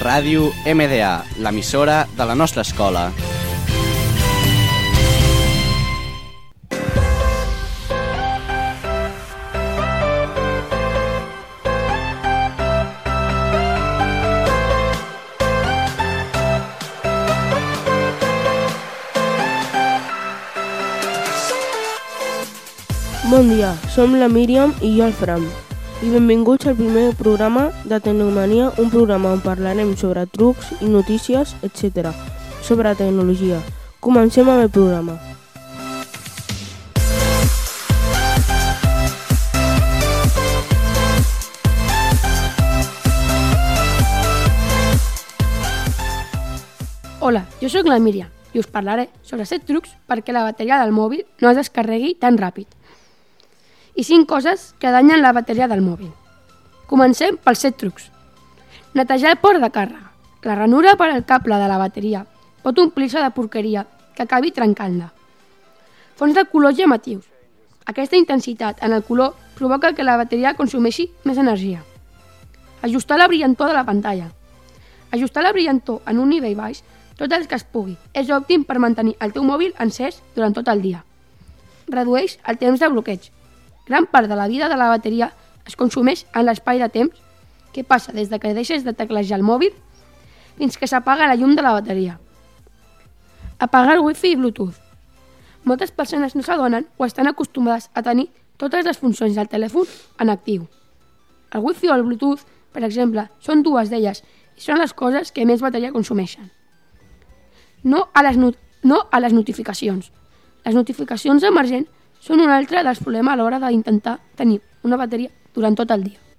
Ràdio MDA, l'emissora de la nostra escola. Bon dia, som la Míriam i jo el Fram. I benvinguts al primer programa de Tecnomania, un programa on parlarem sobre trucs i notícies, etc. sobre tecnologia. Comencem amb el programa. Hola, jo sóc la Míriam i us parlaré sobre 7 trucs perquè la bateria del mòbil no es descarregui tan ràpid. I 5 coses que danyen la bateria del mòbil. Comencem pels 7 trucs. Netejar el port de càrrega. La ranura per al cable de la bateria pot omplir-se de porqueria que acabi trencant-la. Fons de colors llamatius. Aquesta intensitat en el color provoca que la bateria consumeixi més energia. Ajustar la brillantor de la pantalla. Ajustar la brillantor en un nivell baix tot el que es pugui. És òptim per mantenir el teu mòbil encès durant tot el dia. Redueix el temps de bloqueig. Gran part de la vida de la bateria es consumeix en l'espai de temps que passa des de que deixes de teclejar el mòbil fins que s'apaga la llum de la bateria. Apagar el wifi i bluetooth. Moltes persones no s'adonen o estan acostumades a tenir totes les funcions del telèfon en actiu. El wifi o el bluetooth, per exemple, són dues d'elles i són les coses que més bateria consumeixen. No a les, not no a les notificacions. Les notificacions emergents són un altre dels problemes a l'hora d'intentar tenir una bateria durant tot el dia.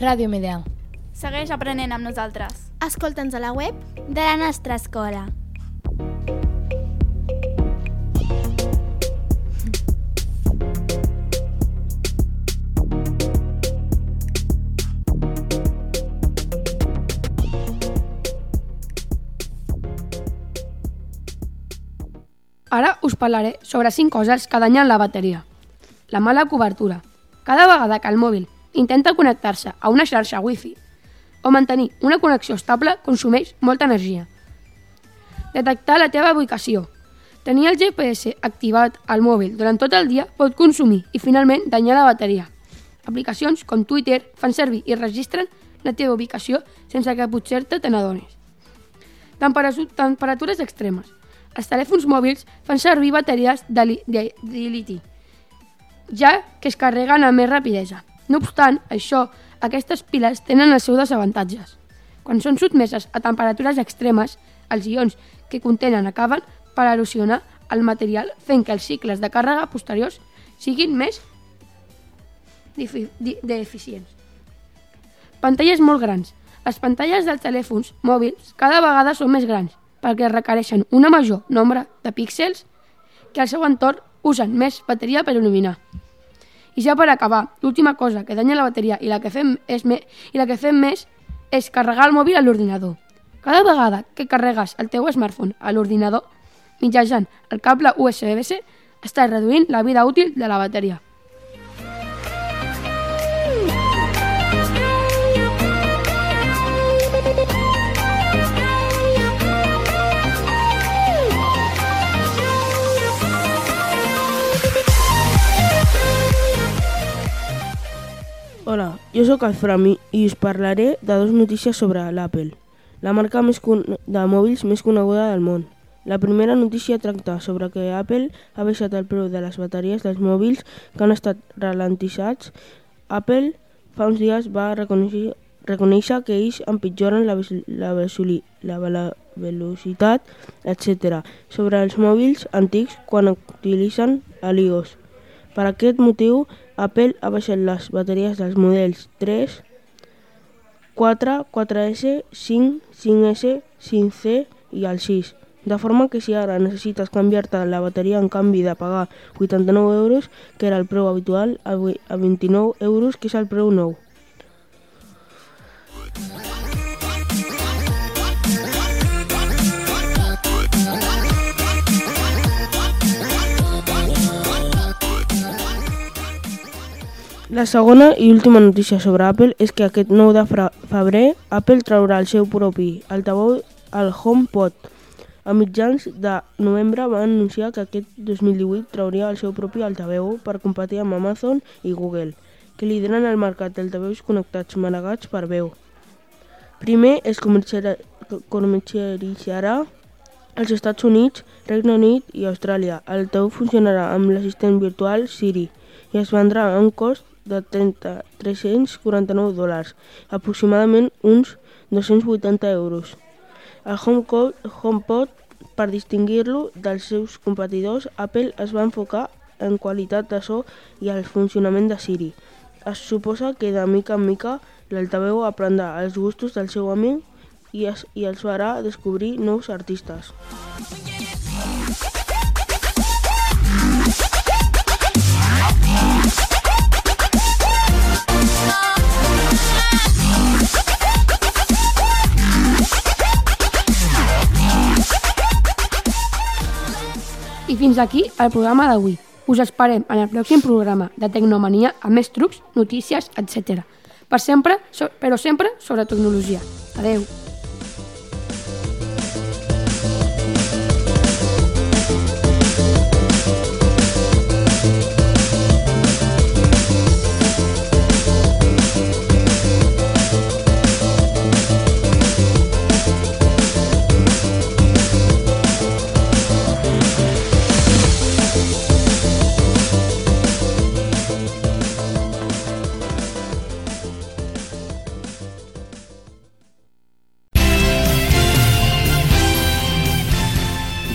Ràdio Medea. Segueix aprenent amb nosaltres. Escolta'ns a la web de la nostra escola. Ara us parlaré sobre 5 coses que danyen la bateria. La mala cobertura. Cada vegada que el mòbil intenta connectar-se a una xarxa wifi o mantenir una connexió estable consumeix molta energia. Detectar la teva ubicació. Tenir el GPS activat al mòbil durant tot el dia pot consumir i finalment danyar la bateria. Aplicacions com Twitter fan servir i registren la teva ubicació sense que potser te n'adonis. Temperatures extremes. Els telèfons mòbils fan servir bateries de, li de, de liti, ja que es carreguen amb més rapidesa. No obstant això, aquestes piles tenen els seus desavantatges. Quan són sotmeses a temperatures extremes, els ions que contenen acaben per erosionar el material fent que els cicles de càrrega posteriors siguin més deficients. Pantalles molt grans. Les pantalles dels telèfons mòbils cada vegada són més grans perquè requereixen una major nombre de píxels que al seu entorn usen més bateria per il·luminar. I ja per acabar, l'última cosa que danya la bateria i la que fem, és me i la que fem més és carregar el mòbil a l'ordinador. Cada vegada que carregues el teu smartphone a l'ordinador, mitjançant el cable USB-C, estàs reduint la vida útil de la bateria. Hola, jo sóc el Frami i us parlaré de dues notícies sobre l'Apple, la marca més de mòbils més coneguda del món. La primera notícia tracta sobre que Apple ha baixat el preu de les bateries dels mòbils que han estat ralentitzats. Apple fa uns dies va reconèixer, reconèixer que ells empitjoren la, la, la, la velocitat, etc. sobre els mòbils antics quan utilitzen l'iOS. Per aquest motiu, Apple ha baixat les bateries dels models 3, 4, 4S, 5, 5S, 5C i el 6 De forma que si ara necessites canviar-te la bateria en canvi de pagar 89 euros, que era el preu habitual, a 29 euros, que és el preu nou. La segona i última notícia sobre Apple és que aquest 9 de febrer Apple traurà el seu propi altaveu al HomePod. A mitjans de novembre va anunciar que aquest 2018 trauria el seu propi altaveu per competir amb Amazon i Google, que lideren el mercat d'altaveus connectats manegats per veu. Primer es comercialitzarà als Estats Units, Regne Unit i Austràlia. El altaveu funcionarà amb l'assistent virtual Siri i es vendrà a un cost de 30, 349 dòlars, aproximadament uns 280 euros. El HomePod, HomePod per distingir-lo dels seus competidors, Apple es va enfocar en qualitat de so i el funcionament de Siri. Es suposa que de mica en mica l'altaveu aprendrà els gustos del seu amic i, es, i els farà descobrir nous artistes. I fins aquí el programa d'avui. Us esperem en el pròxim programa de Tecnomania amb més trucs, notícies, etc. Per sempre, però sempre sobre tecnologia. Adeu.